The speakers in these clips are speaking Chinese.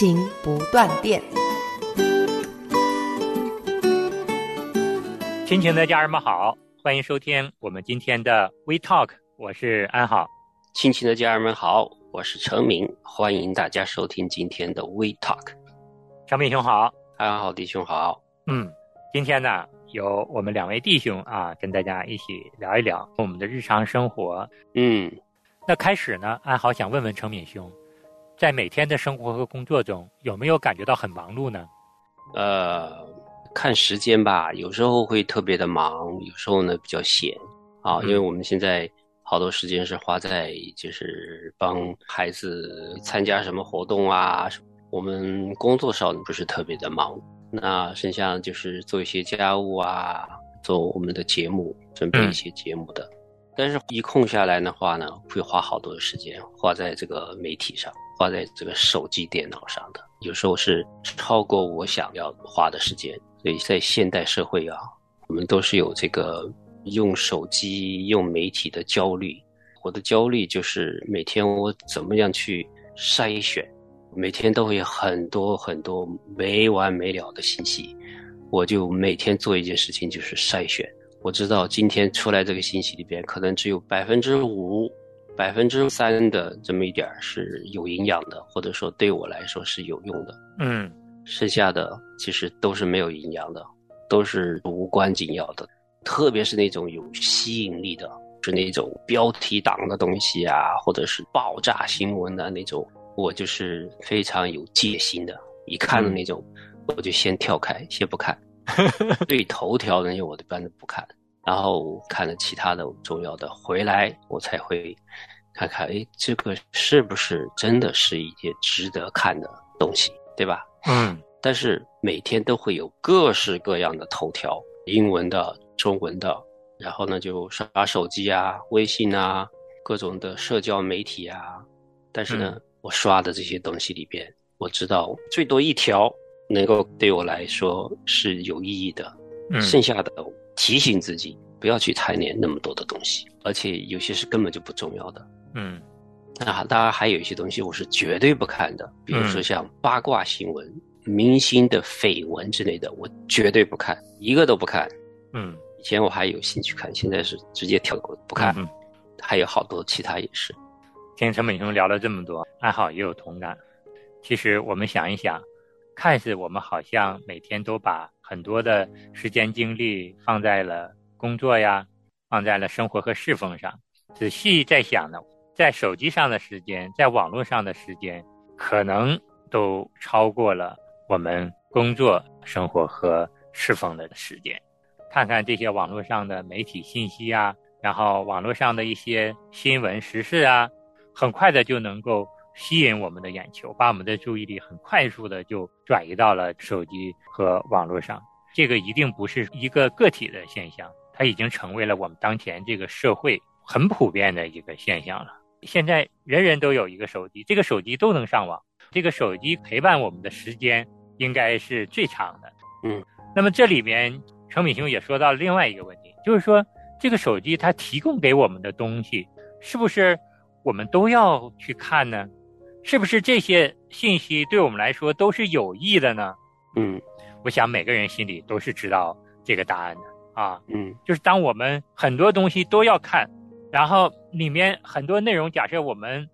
亲情不断电，亲情的家人们好，欢迎收听我们今天的 We Talk，我是安好。亲情的家人们好，我是程明，欢迎大家收听今天的 We Talk。程明兄好，安好弟兄好。嗯，今天呢，由我们两位弟兄啊，跟大家一起聊一聊我们的日常生活。嗯，那开始呢，安好想问问程敏兄，在每天的生活和工作中，有没有感觉到很忙碌呢？呃，看时间吧，有时候会特别的忙，有时候呢比较闲。啊，因为我们现在好多时间是花在就是帮孩子参加什么活动啊，我们工作上不是特别的忙，那剩下就是做一些家务啊，做我们的节目，准备一些节目的。但是，一空下来的话呢，会花好多的时间花在这个媒体上，花在这个手机、电脑上的，有时候是超过我想要花的时间。所以在现代社会啊，我们都是有这个用手机、用媒体的焦虑。我的焦虑就是每天我怎么样去筛选，每天都会有很多很多没完没了的信息，我就每天做一件事情，就是筛选。我知道今天出来这个信息里边，可能只有百分之五、百分之三的这么一点是有营养的，或者说对我来说是有用的。嗯，剩下的其实都是没有营养的，都是无关紧要的。特别是那种有吸引力的，是那种标题党的东西啊，或者是爆炸新闻的那种，我就是非常有戒心的。一看的那种，我就先跳开，先不看。对头条那些我一般都不看，然后看了其他的重要的回来，我才会看看，哎，这个是不是真的是一件值得看的东西，对吧？嗯。但是每天都会有各式各样的头条，英文的、中文的，然后呢就刷手机啊、微信啊、各种的社交媒体啊。但是呢，嗯、我刷的这些东西里边，我知道最多一条。能够对我来说是有意义的，嗯、剩下的提醒自己不要去贪恋那么多的东西，而且有些是根本就不重要的。嗯，那当然还有一些东西我是绝对不看的，比如嗯说像八卦新闻、明星的绯闻之类的，我绝对不看，一个都不看。嗯，以前我还有兴趣看，现在是直接跳过不看。嗯、还有好多其他也是。听陈美兄聊了这么多，爱好也有同感。其实我们想一想。看似我们好像每天都把很多的时间精力放在了工作呀，放在了生活和侍奉上。仔细在想呢，在手机上的时间，在网络上的时间，可能都超过了我们工作、生活和侍奉的时间。看看这些网络上的媒体信息啊，然后网络上的一些新闻时事啊，很快的就能够。吸引我们的眼球，把我们的注意力很快速的就转移到了手机和网络上。这个一定不是一个个体的现象，它已经成为了我们当前这个社会很普遍的一个现象了。现在人人都有一个手机，这个手机都能上网，这个手机陪伴我们的时间应该是最长的。嗯，那么这里面程敏兄也说到了另外一个问题，就是说这个手机它提供给我们的东西，是不是我们都要去看呢？是不是这些信息对我们来说都是有益的呢？嗯，我想每个人心里都是知道这个答案的啊。嗯，就是当我们很多东西都要看，然后里面很多内容，假设我们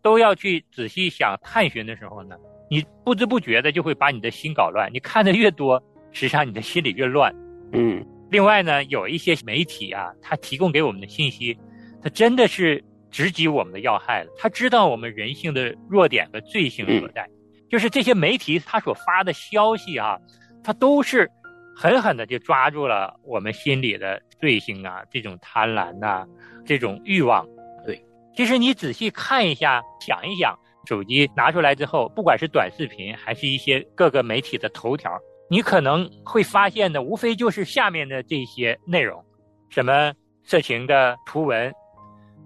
都要去仔细想探寻的时候呢，你不知不觉的就会把你的心搞乱。你看的越多，实际上你的心里越乱。嗯，另外呢，有一些媒体啊，它提供给我们的信息，它真的是。直击我们的要害了。他知道我们人性的弱点和罪性所在，就是这些媒体他所发的消息啊，他都是狠狠的就抓住了我们心里的罪性啊，这种贪婪呐、这种欲望。对，其实你仔细看一下，想一想，手机拿出来之后，不管是短视频，还是一些各个媒体的头条，你可能会发现的，无非就是下面的这些内容，什么色情的图文，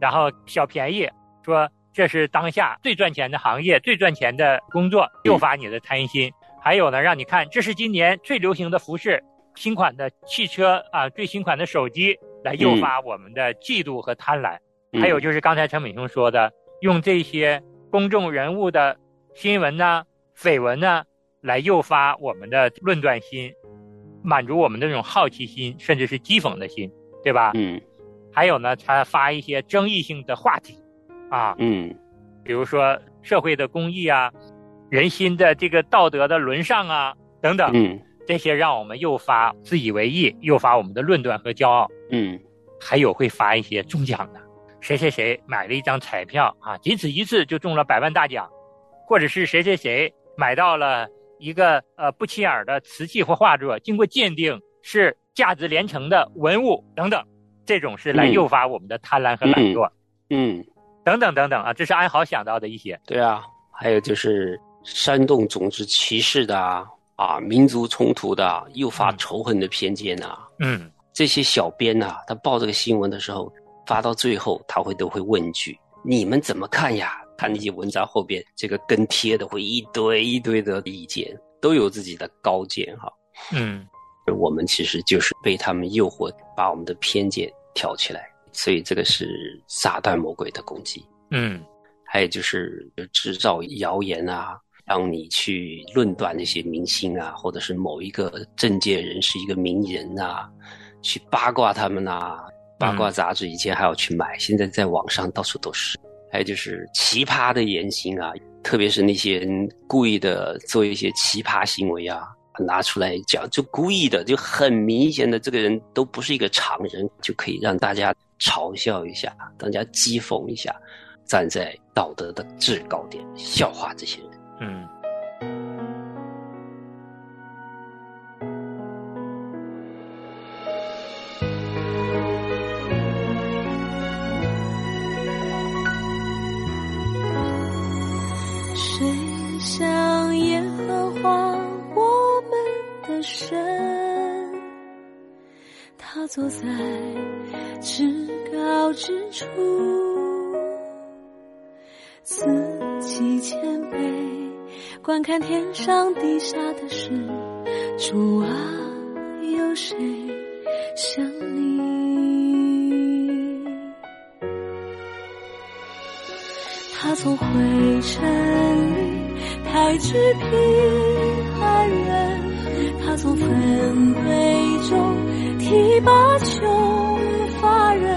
然后小便宜，说这是当下最赚钱的行业，最赚钱的工作，诱发你的贪心。还有呢，让你看这是今年最流行的服饰，新款的汽车啊，最新款的手机，来诱发我们的嫉妒和贪婪。还有就是刚才陈美兄说的，用这些公众人物的新闻呢、绯闻呢，来诱发我们的论断心，满足我们的这种好奇心，甚至是讥讽的心，对吧？嗯。还有呢，他发一些争议性的话题，啊，嗯，比如说社会的公益啊。人心的这个道德的沦丧啊，等等，嗯，这些让我们诱发自以为意，诱发我们的论断和骄傲，嗯，还有会发一些中奖的，谁谁谁买了一张彩票啊，仅此一次就中了百万大奖，或者是谁谁谁买到了一个呃不起眼的瓷器或画作，经过鉴定是价值连城的文物等等，这种是来诱发我们的贪婪和懒惰，嗯，等等等等啊，这是安豪想到的一些，对啊，还有就是。煽动种族歧视的啊，啊，民族冲突的，诱发仇恨的偏见呐，嗯，这些小编呐，他报这个新闻的时候，发到最后，他会都会问一句：“你们怎么看呀？”他那些文章后边这个跟贴的会一堆一堆的意见，都有自己的高见哈。嗯，我们其实就是被他们诱惑，把我们的偏见挑起来，所以这个是撒旦魔鬼的攻击。嗯，还有就是制造谣言啊。让你去论断那些明星啊，或者是某一个政界人士、一个名人啊，去八卦他们啊。八卦杂志以前还要去买，现在在网上到处都是。还有就是奇葩的言行啊，特别是那些人故意的做一些奇葩行为啊，拿出来讲，就故意的，就很明显的，这个人都不是一个常人，就可以让大家嘲笑一下，大家讥讽一下，站在道德的制高点笑话这些人。嗯。坐在至高之处，自己谦卑。观看天上地下的事，主啊，有谁像你？他从灰尘里抬举平安人，他从粪堆中提拔穷发人。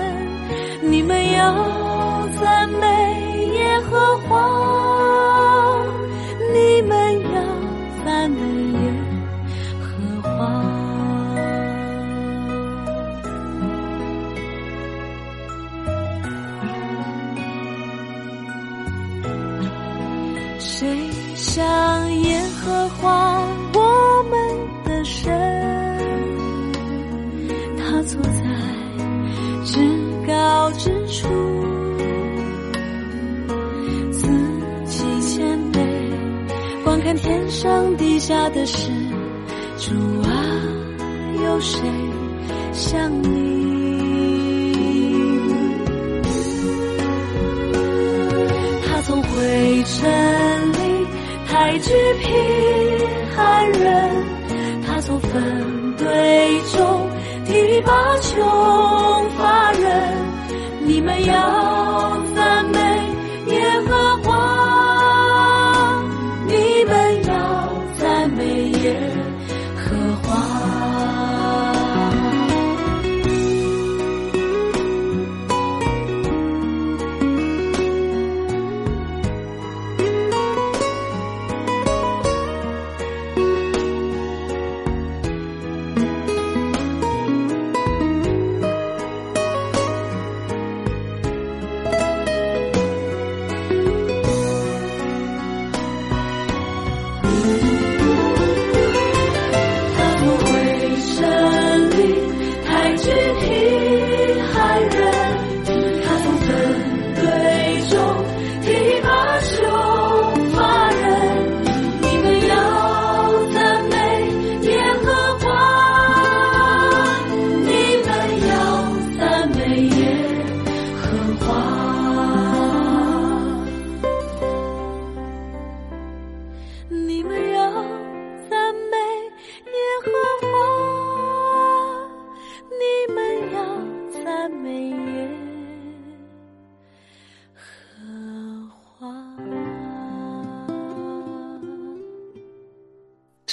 你们要中发人。你们要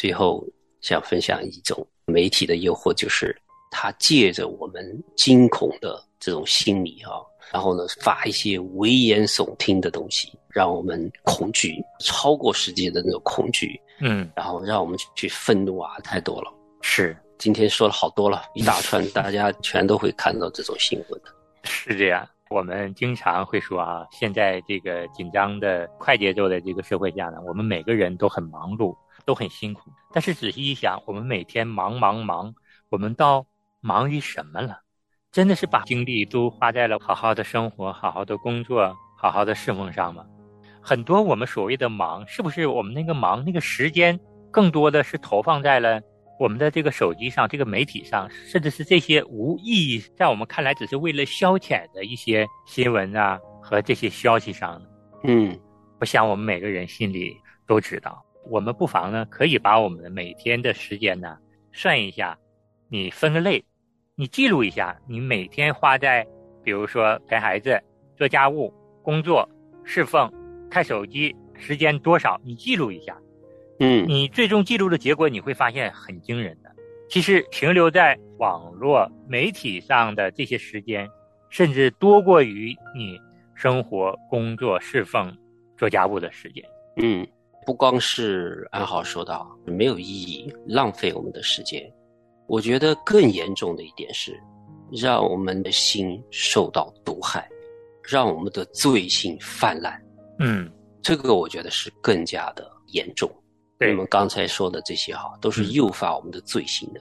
最后想分享一种媒体的诱惑，就是它借着我们惊恐的这种心理啊，然后呢发一些危言耸听的东西，让我们恐惧超过实际的那种恐惧，嗯，然后让我们去愤怒啊，太多了。是，今天说了好多了，一大串，大家全都会看到这种新闻的。是这样。我们经常会说啊，现在这个紧张的快节奏的这个社会下呢，我们每个人都很忙碌，都很辛苦。但是仔细一想，我们每天忙忙忙，我们到忙于什么了？真的是把精力都花在了好好的生活、好好的工作、好好的侍奉上吗？很多我们所谓的忙，是不是我们那个忙那个时间更多的是投放在了？我们的这个手机上，这个媒体上，甚至是这些无意义，在我们看来只是为了消遣的一些新闻啊和这些消息上，嗯，我想我们每个人心里都知道。我们不妨呢，可以把我们的每天的时间呢算一下，你分个类，你记录一下，你每天花在，比如说陪孩子、做家务、工作、侍奉、看手机时间多少，你记录一下。嗯，你最终记录的结果你会发现很惊人的。其实停留在网络媒体上的这些时间，甚至多过于你生活、工作、侍奉、做家务的时间。嗯，不光是安好说到没有意义、浪费我们的时间，我觉得更严重的一点是，让我们的心受到毒害，让我们的罪性泛滥。嗯，这个我觉得是更加的严重。对我们刚才说的这些哈，都是诱发我们的罪行的，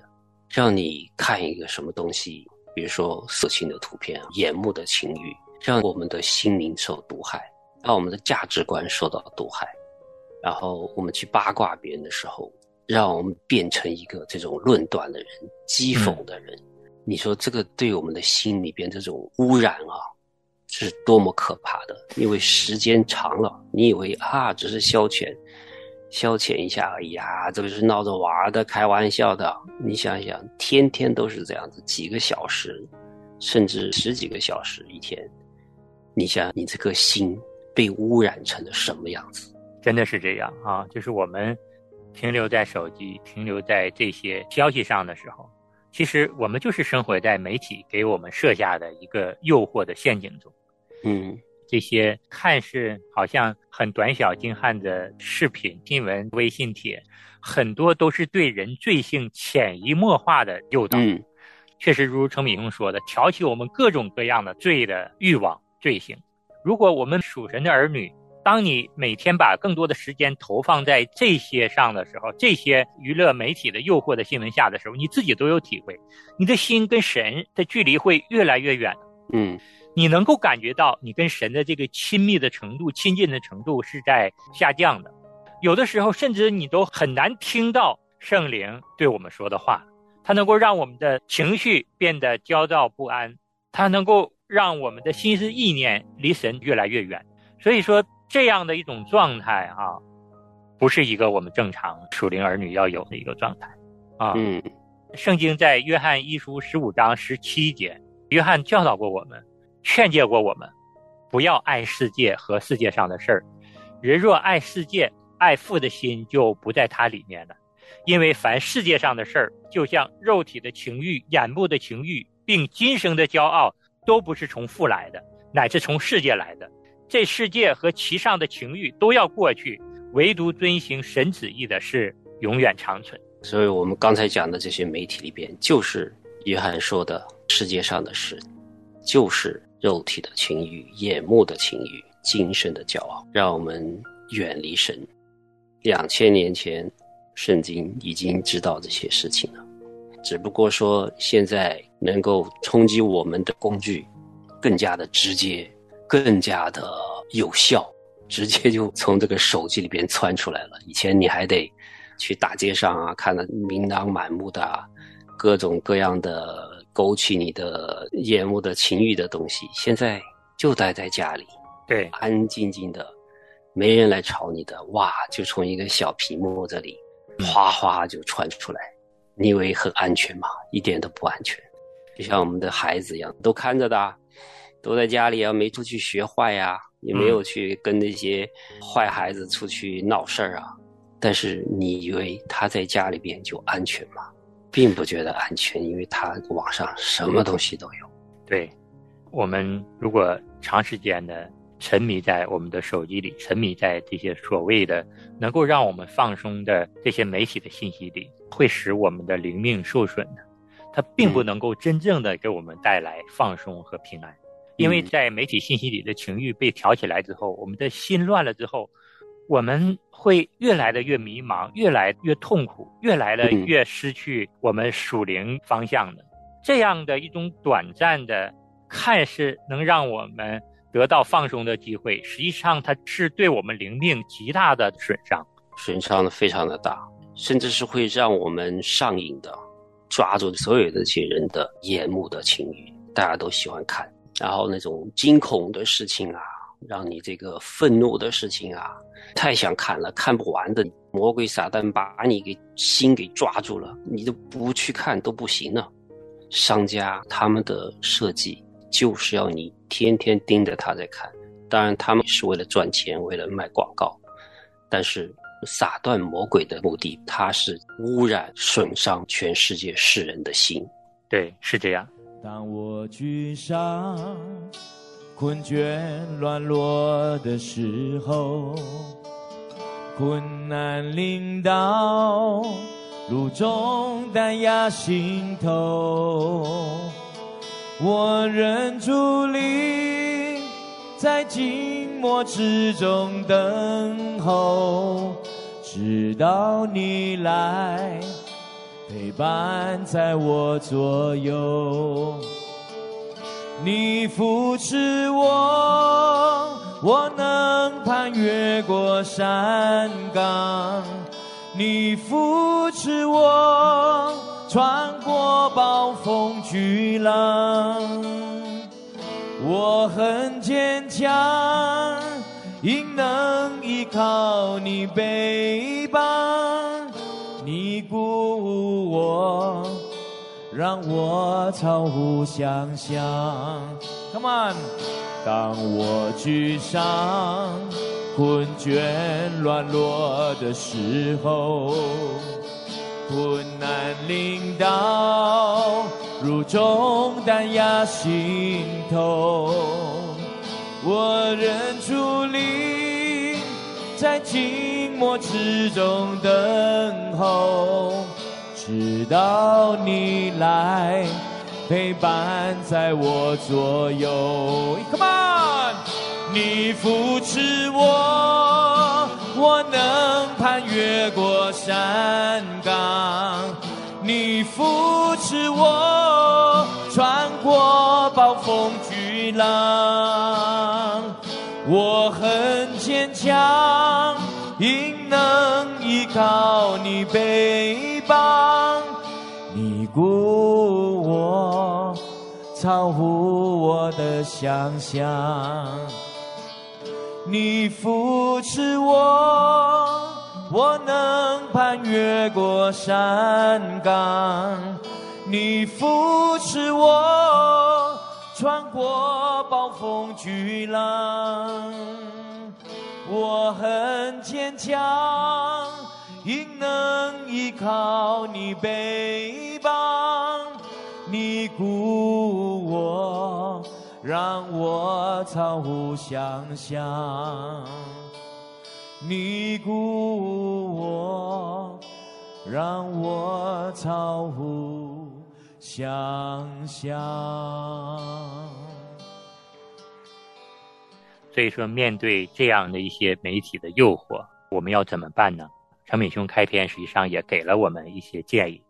让你看一个什么东西，比如说色情的图片、眼目的情欲，让我们的心灵受毒害，让我们的价值观受到毒害，然后我们去八卦别人的时候，让我们变成一个这种论断的人、讥讽的人。你说这个对我们的心里边这种污染啊，是多么可怕的！因为时间长了，你以为啊，只是消遣。消遣一下而已啊，这个是闹着玩的，开玩笑的。你想想，天天都是这样子，几个小时，甚至十几个小时一天，你想你这颗心被污染成了什么样子？真的是这样啊！就是我们停留在手机、停留在这些消息上的时候，其实我们就是生活在媒体给我们设下的一个诱惑的陷阱中。嗯。这些看似好像很短小精悍的视频、新闻、微信帖，很多都是对人罪性潜移默化的诱导。嗯，确实如程敏雄说的，挑起我们各种各样的罪的欲望、罪行。如果我们属神的儿女，当你每天把更多的时间投放在这些上的时候，这些娱乐媒体的诱惑的新闻下的时候，你自己都有体会，你的心跟神的距离会越来越远。嗯。你能够感觉到你跟神的这个亲密的程度、亲近的程度是在下降的，有的时候甚至你都很难听到圣灵对我们说的话，它能够让我们的情绪变得焦躁不安，它能够让我们的心思意念离神越来越远。所以说，这样的一种状态啊，不是一个我们正常属灵儿女要有的一个状态啊。嗯，圣经在约翰一书十五章十七节，约翰教导过我们。劝诫过我们，不要爱世界和世界上的事儿。人若爱世界，爱父的心就不在他里面了。因为凡世界上的事儿，就像肉体的情欲、眼目的情欲，并今生的骄傲，都不是从父来的，乃是从世界来的。这世界和其上的情欲都要过去，唯独遵行神旨意的是永远长存。所以，我们刚才讲的这些媒体里边，就是约翰说的世界上的事，就是。肉体的情欲、眼目的情欲、精神的骄傲，让我们远离神。两千年前，圣经已经知道这些事情了，只不过说现在能够冲击我们的工具更加的直接、更加的有效，直接就从这个手机里边窜出来了。以前你还得去大街上啊，看的琳琅满目的各种各样的。勾起你的眼目的情欲的东西，现在就待在家里，对，安安静静的，没人来吵你的，哇，就从一个小屏幕这里，哗哗就传出来，你以为很安全吗？一点都不安全，就像我们的孩子一样，都看着的，都在家里啊，没出去学坏呀，也没有去跟那些坏孩子出去闹事儿啊，但是你以为他在家里边就安全吗？并不觉得安全，因为它网上什么东西都有。对，我们如果长时间的沉迷在我们的手机里，沉迷在这些所谓的能够让我们放松的这些媒体的信息里，会使我们的灵命受损的。它并不能够真正的给我们带来放松和平安，因为在媒体信息里的情欲被挑起来之后，我们的心乱了之后。我们会越来的越迷茫，越来越痛苦，越来的越失去我们属灵方向的。这样的一种短暂的，看似能让我们得到放松的机会，实际上它是对我们灵命极大的损伤，损伤的非常的大，甚至是会让我们上瘾的，抓住所有的这些人的眼目的情欲，大家都喜欢看，然后那种惊恐的事情啊，让你这个愤怒的事情啊。太想看了，看不完的魔鬼撒旦把你给心给抓住了，你都不去看都不行了。商家他们的设计就是要你天天盯着他在看，当然他们是为了赚钱，为了卖广告。但是撒断魔鬼的目的，他是污染、损伤全世界世人的心。对，是这样。当我沮丧、困倦、软弱的时候。困难临到，如中弹压心头，我忍住力，在寂寞之中等候，直到你来陪伴在我左右，你扶持我。我能攀越过山岗，你扶持我穿过暴风巨浪。我很坚强，应能依靠你背让我超乎想象。Come on。当我沮丧、困倦、软弱的时候，困难临到，如重担压心头，我忍住力，在静默之中等候，直到你来。陪伴在我左右，Come on，你扶持我，我能攀越过山岗。你扶持我，穿过暴风巨浪。我很坚强，应能依靠你背超乎我的想象，你扶持我，我能攀越过山岗。你扶持我，穿过暴风巨浪。我很坚强，应能依靠你背让我超乎想象；你鼓舞我，让我超乎想象。所以说，面对这样的一些媒体的诱惑，我们要怎么办呢？陈敏兄开篇实际上也给了我们一些建议，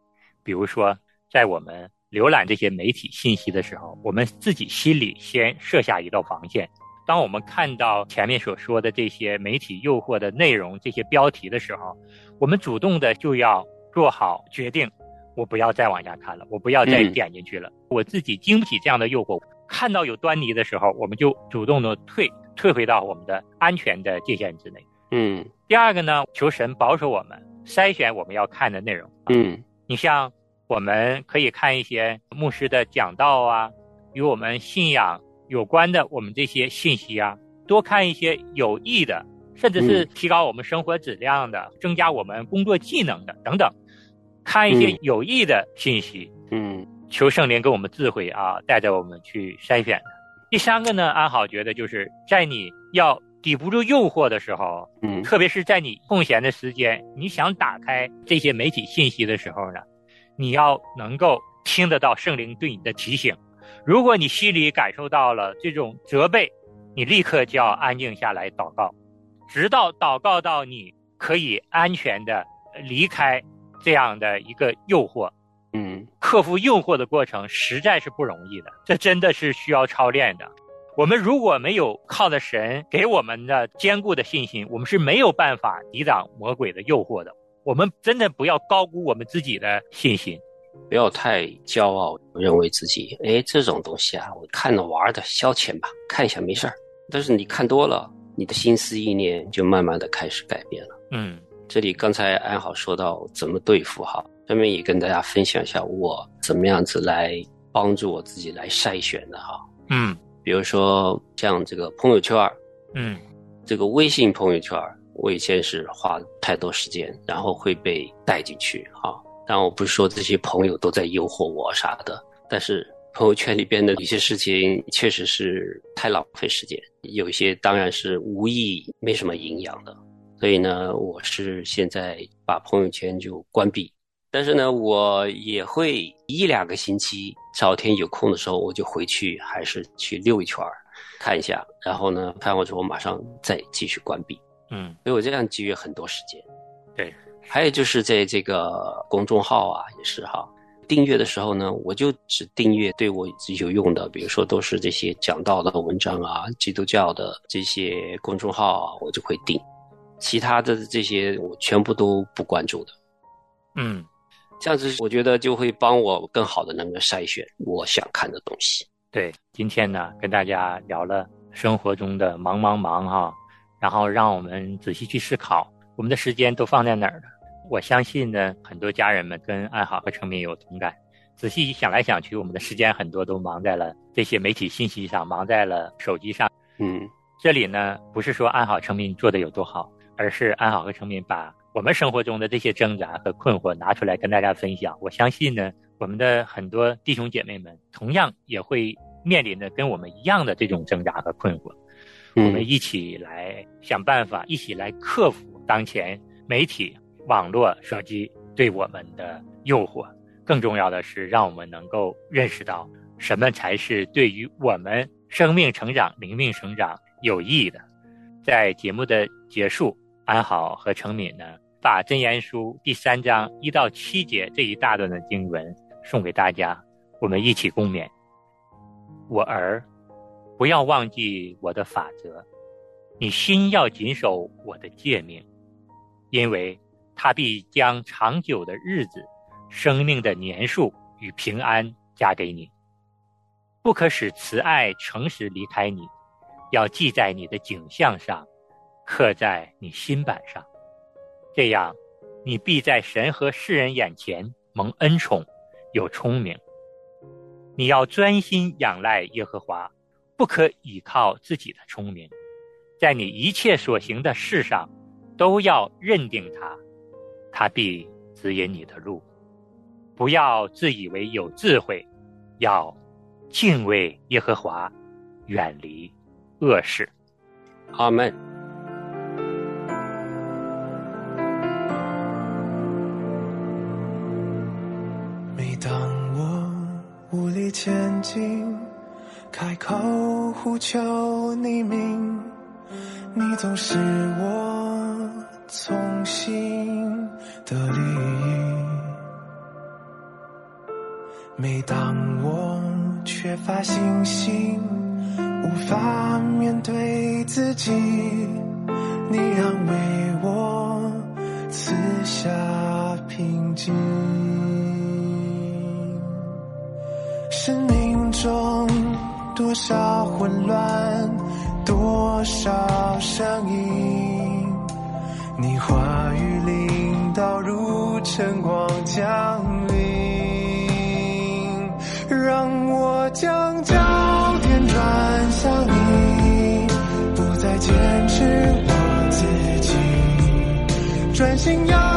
比如说，在我们。浏览这些媒体信息的时候，我们自己心里先设下一道防线。当我们看到前面所说的这些媒体诱惑的内容、这些标题的时候，我们主动的就要做好决定：我不要再往下看了，我不要再点进去了。我自己经不起这样的诱惑。看到有端倪的时候，我们就主动的退，退回到我们的安全的界限之内。嗯。第二个呢，求神保守我们，筛选我们要看的内容。嗯。你像。我们可以看一些牧师的讲道啊，与我们信仰有关的我们这些信息啊，多看一些有益的、甚至是提高我们生活质量的、增加我们工作技能的等等，看一些有益的信息。嗯，求圣灵给我们智慧啊，带着我们去筛选。第三个呢，安好觉得就是在你要抵不住诱惑的时候，嗯，特别是在你空闲的时间，你想打开这些媒体信息的时候呢，你要能够听得到圣灵对你的提醒。如果你心里感受到了这种责备，你立刻就要安静下来祷告，直到祷告到你可以安全的离开这样的一个诱惑。嗯，克服诱惑的过程实在是不容易的，这真的是需要操练的。我们如果没有靠着神给我们的坚固的信心，我们是没有办法抵挡魔鬼的诱惑的。我们真的不要高估我们自己的信心，不要太骄傲，认为自己哎这种东西啊，我看着玩的消遣吧，看一下没事儿。但是你看多了，你的心思意念就慢慢的开始改变了。嗯，这里刚才安好说到怎么对付哈。下面也跟大家分享一下我怎么样子来帮助我自己来筛选的哈。嗯，比如说像这个朋友圈嗯，这个微信朋友圈我以前是花太多时间，然后会被带进去哈。但我不是说这些朋友都在诱惑我啥的，但是朋友圈里边的一些事情确实是太浪费时间，有一些当然是无意、没什么营养的。所以呢，我是现在把朋友圈就关闭。但是呢，我也会一两个星期，找天有空的时候，我就回去，还是去溜一圈儿，看一下。然后呢，看完之后马上再继续关闭。嗯，所以我这样节约很多时间。对，还有就是在这个公众号啊，也是哈，订阅的时候呢，我就只订阅对我有用的，比如说都是这些讲道的文章啊，基督教的这些公众号啊，我就会订。其他的这些我全部都不关注的。嗯。这样子，我觉得就会帮我更好的能够筛选我想看的东西。对，今天呢，跟大家聊了生活中的忙忙忙哈，然后让我们仔细去思考，我们的时间都放在哪儿了？我相信呢，很多家人们跟安好和成敏有同感。仔细想来想去，我们的时间很多都忙在了这些媒体信息上，忙在了手机上。嗯，这里呢，不是说安好成敏做的有多好，而是安好和成敏把。我们生活中的这些挣扎和困惑拿出来跟大家分享，我相信呢，我们的很多弟兄姐妹们同样也会面临着跟我们一样的这种挣扎和困惑。我们一起来想办法，一起来克服当前媒体、网络、手机对我们的诱惑。更重要的是，让我们能够认识到什么才是对于我们生命成长、灵命成长有益的。在节目的结束，安好和程敏呢？把《真言书》第三章一到七节这一大段的经文送给大家，我们一起共勉。我儿，不要忘记我的法则，你心要谨守我的诫命，因为他必将长久的日子、生命的年数与平安加给你。不可使慈爱、诚实离开你，要记在你的景象上，刻在你心板上。这样，你必在神和世人眼前蒙恩宠，有聪明。你要专心仰赖耶和华，不可倚靠自己的聪明，在你一切所行的事上，都要认定他，他必指引你的路。不要自以为有智慧，要敬畏耶和华，远离恶事。阿门。每当我无力前进，开口呼求你名，你总是我从心的利益。每当我缺乏信心，无法面对自己，你安慰我，赐下平静。生命中多少混乱，多少声音，你话语领导如晨光降临，让我将焦点转向你，不再坚持我自己专心仰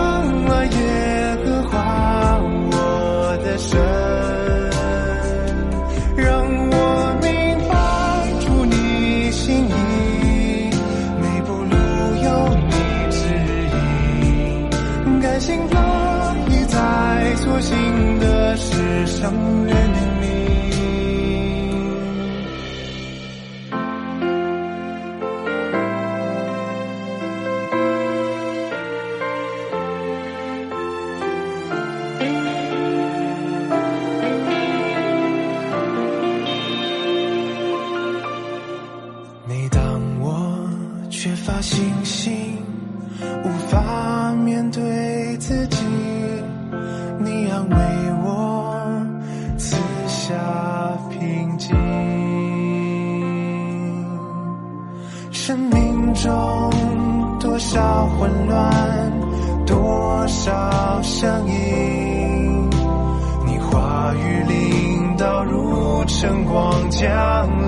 晨光降临。